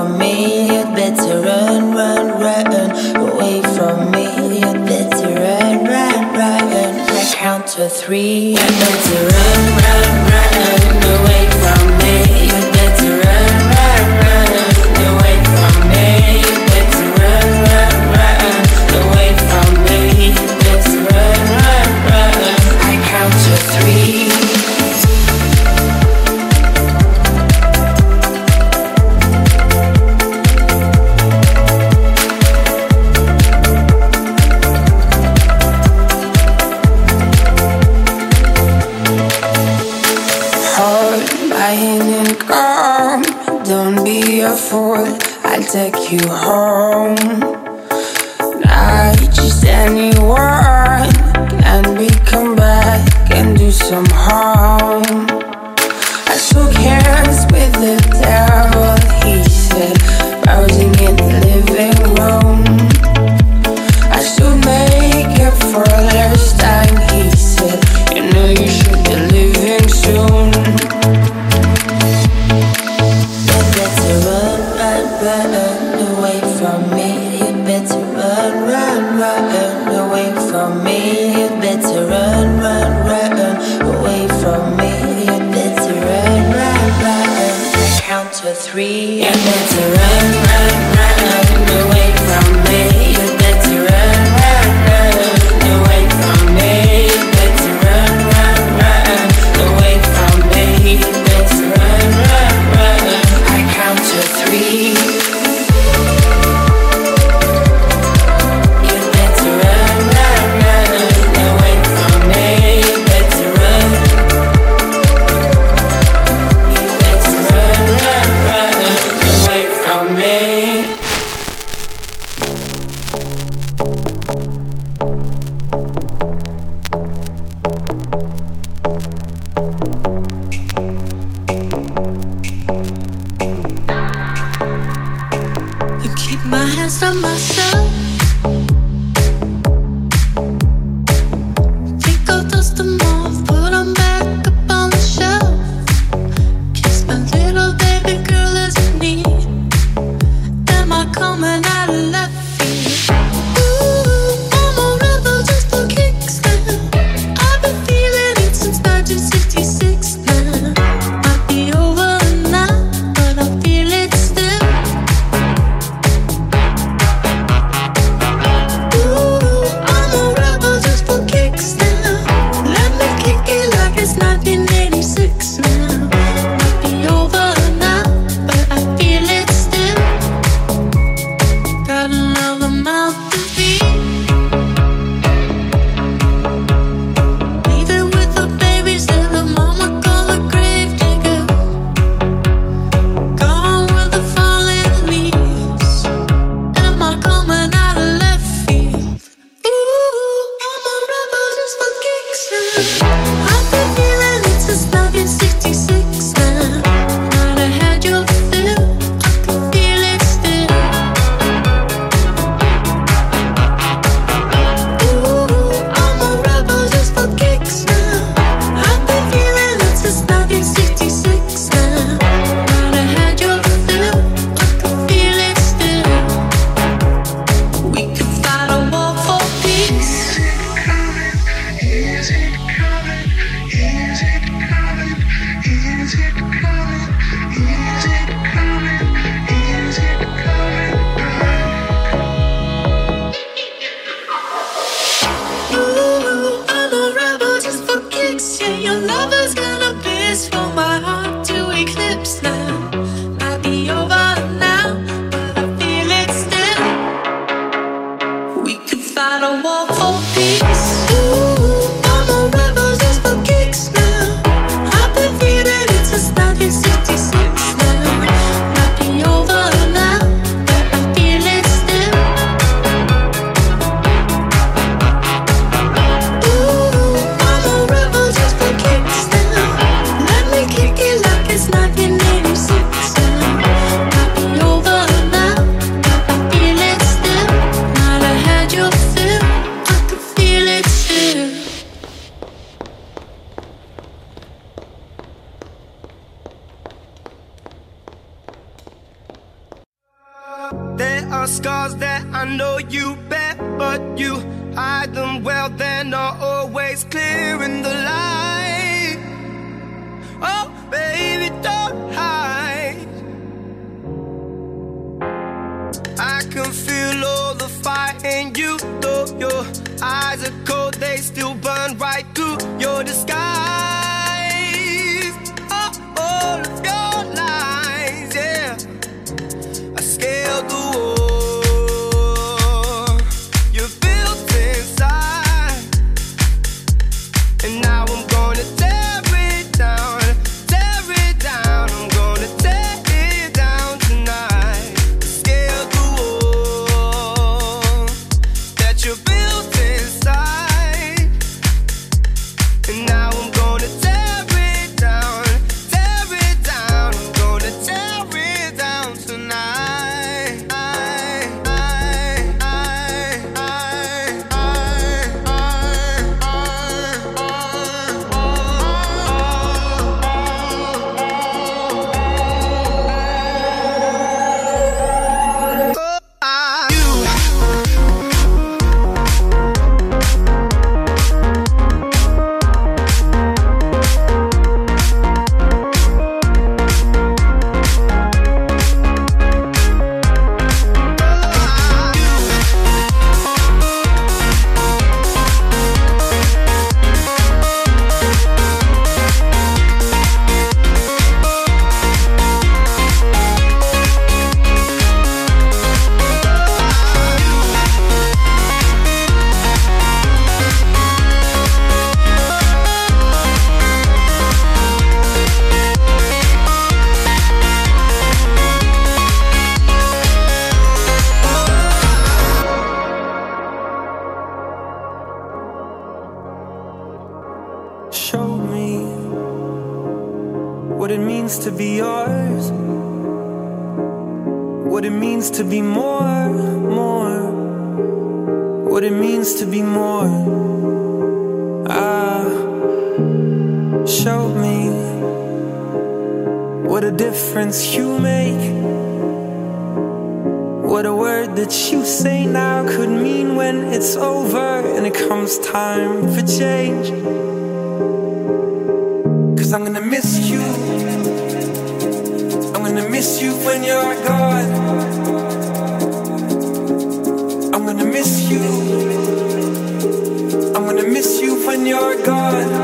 from me, you'd better run, run, run away from me. You'd better run, run, run. I count to three, you'd better run, run. miss you when you're gone. I'm gonna miss you. I'm gonna miss you when you're gone.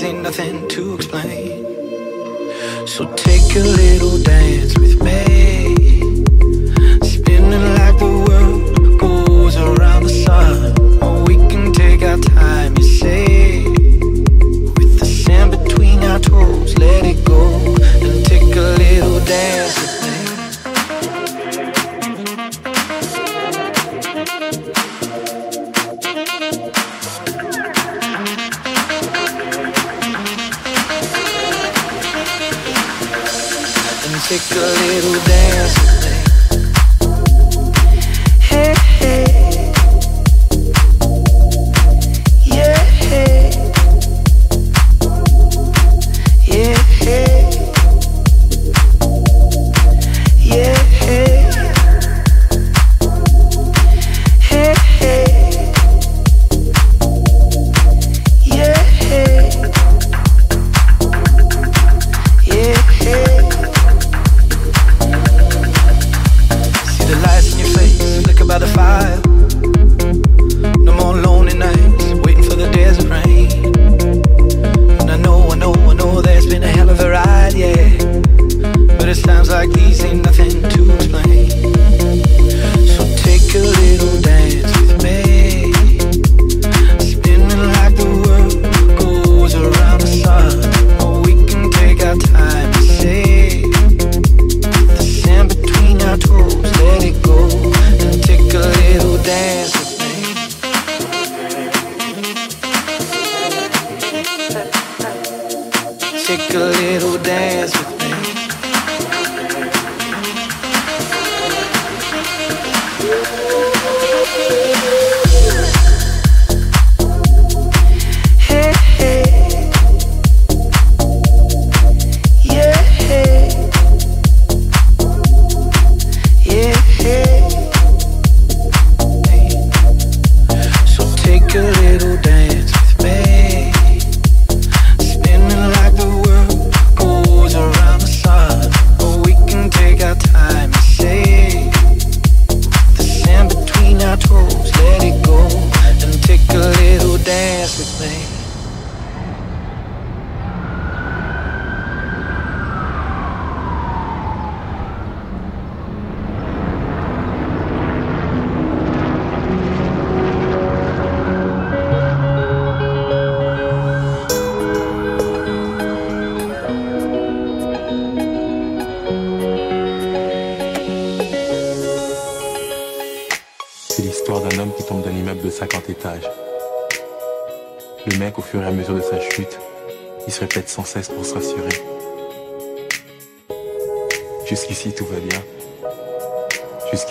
amazing, nothing.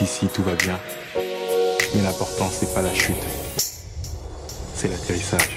Ici tout va bien. Mais l'important, c'est pas la chute, c'est l'atterrissage.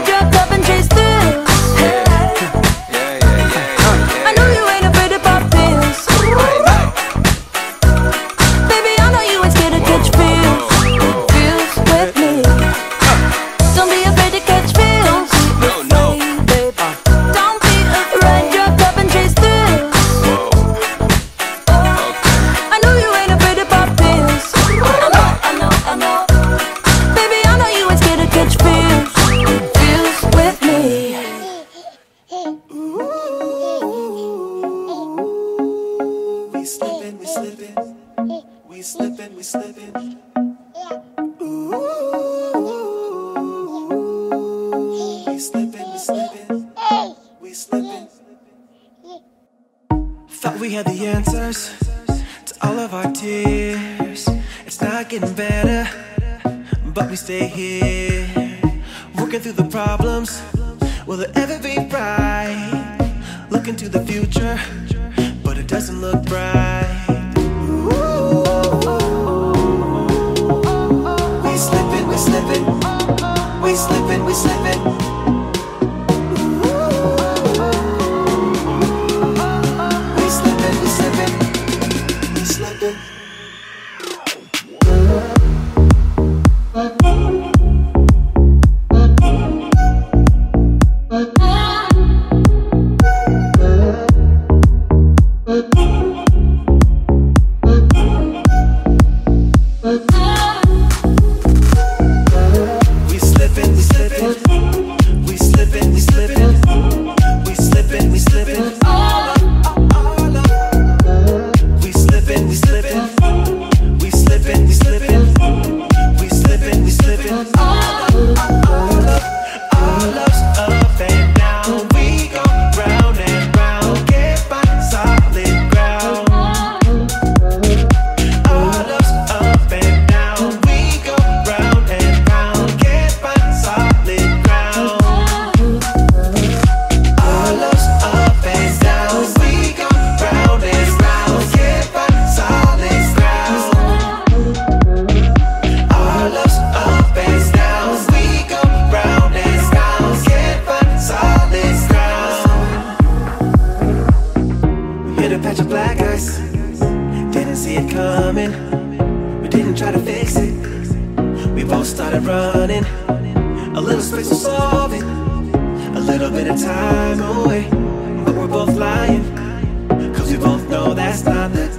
answers to all of our tears. It's not getting better, but we stay here. Working through the problems. Will it ever be right? Looking to the future, but it doesn't look bright. We slipping, we slipping, we slipping, we slipping. the time away. But we're both lying Cause we both know that's not the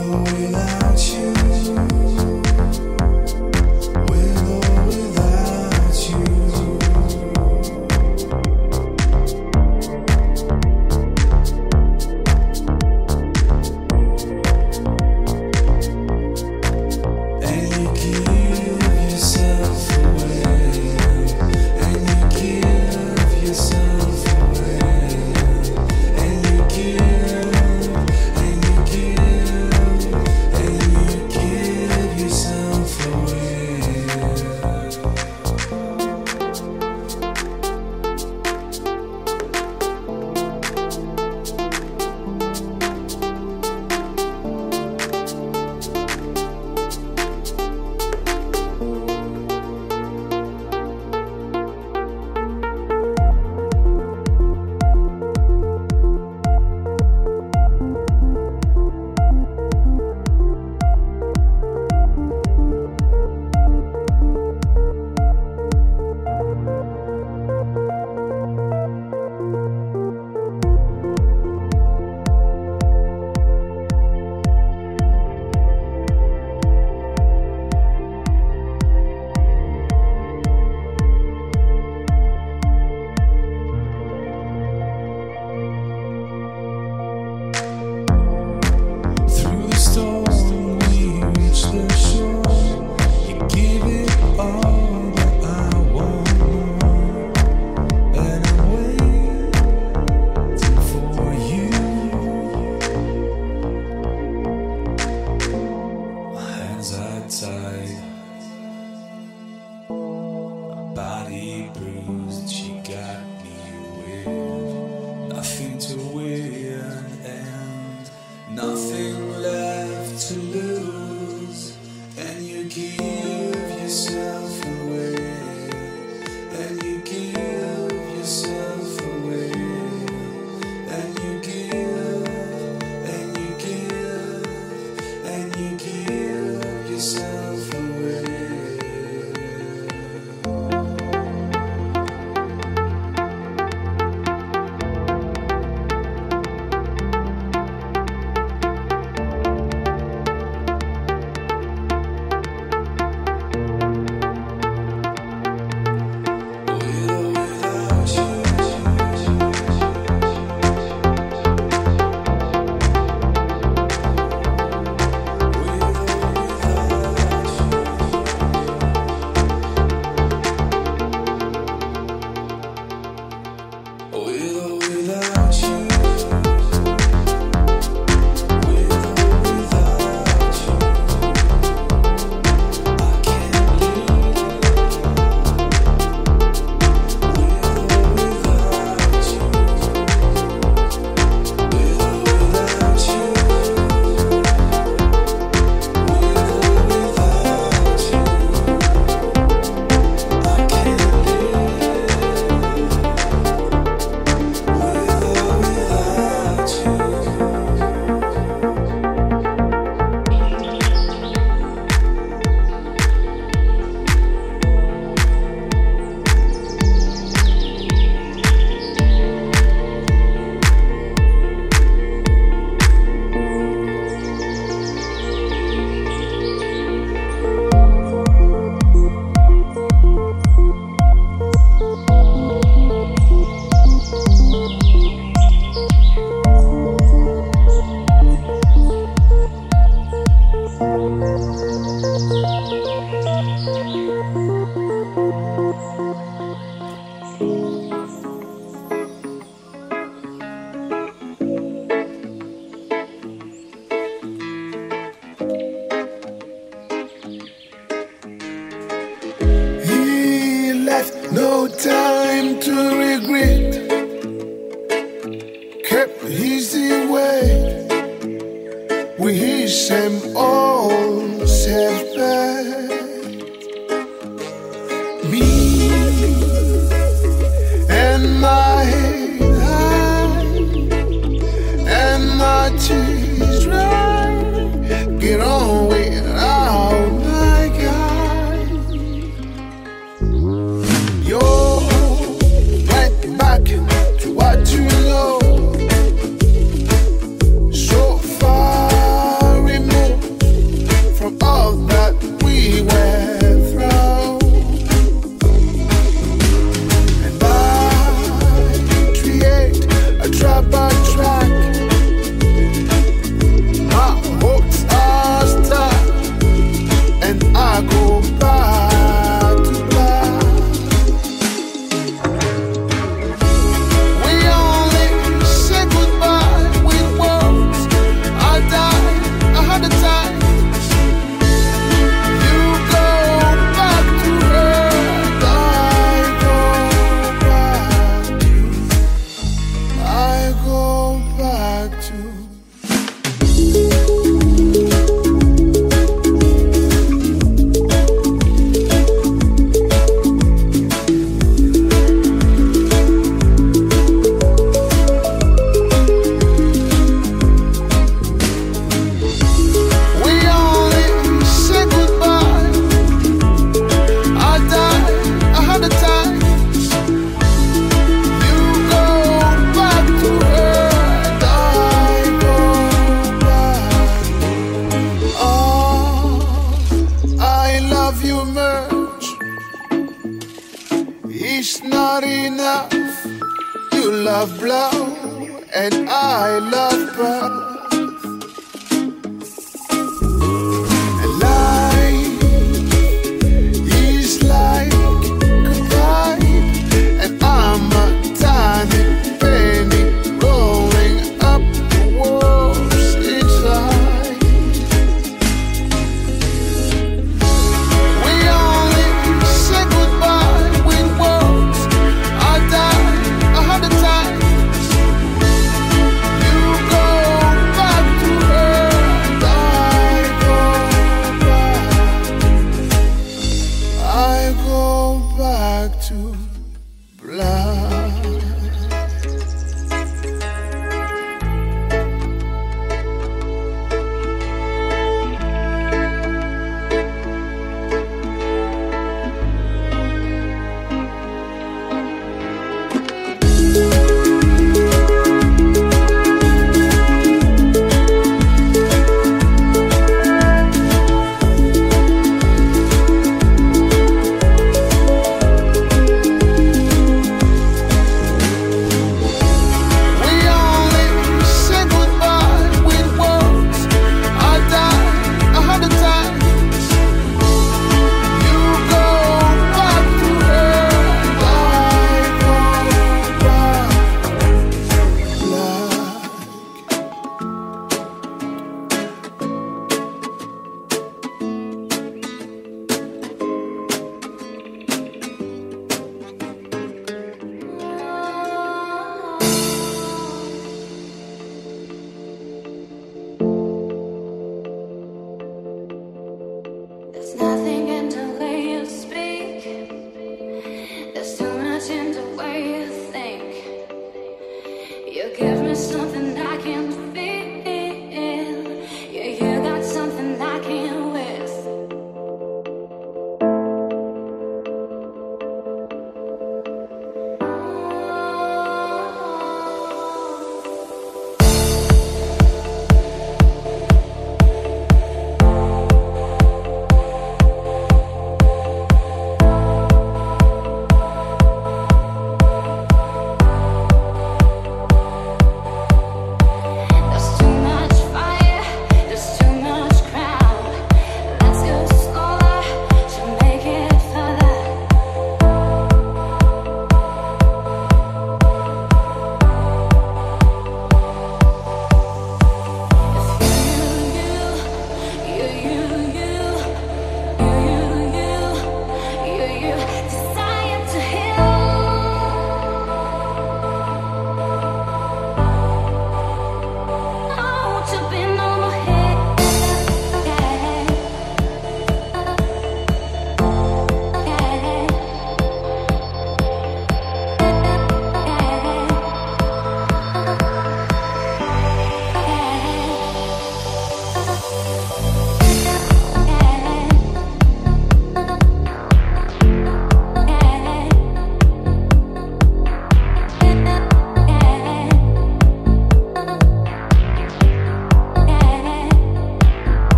alone.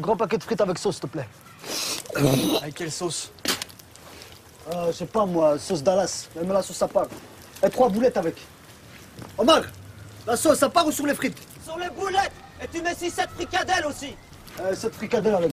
Grand paquet de frites avec sauce, s'il te plaît. Avec quelle sauce Euh, je sais pas, moi, sauce Dallas. Même la sauce à part. Et trois boulettes avec. Omar La sauce à part ou sur les frites? Sur les boulettes Et tu mets 6-7 fricadelles aussi euh, Cette fricadelle avec.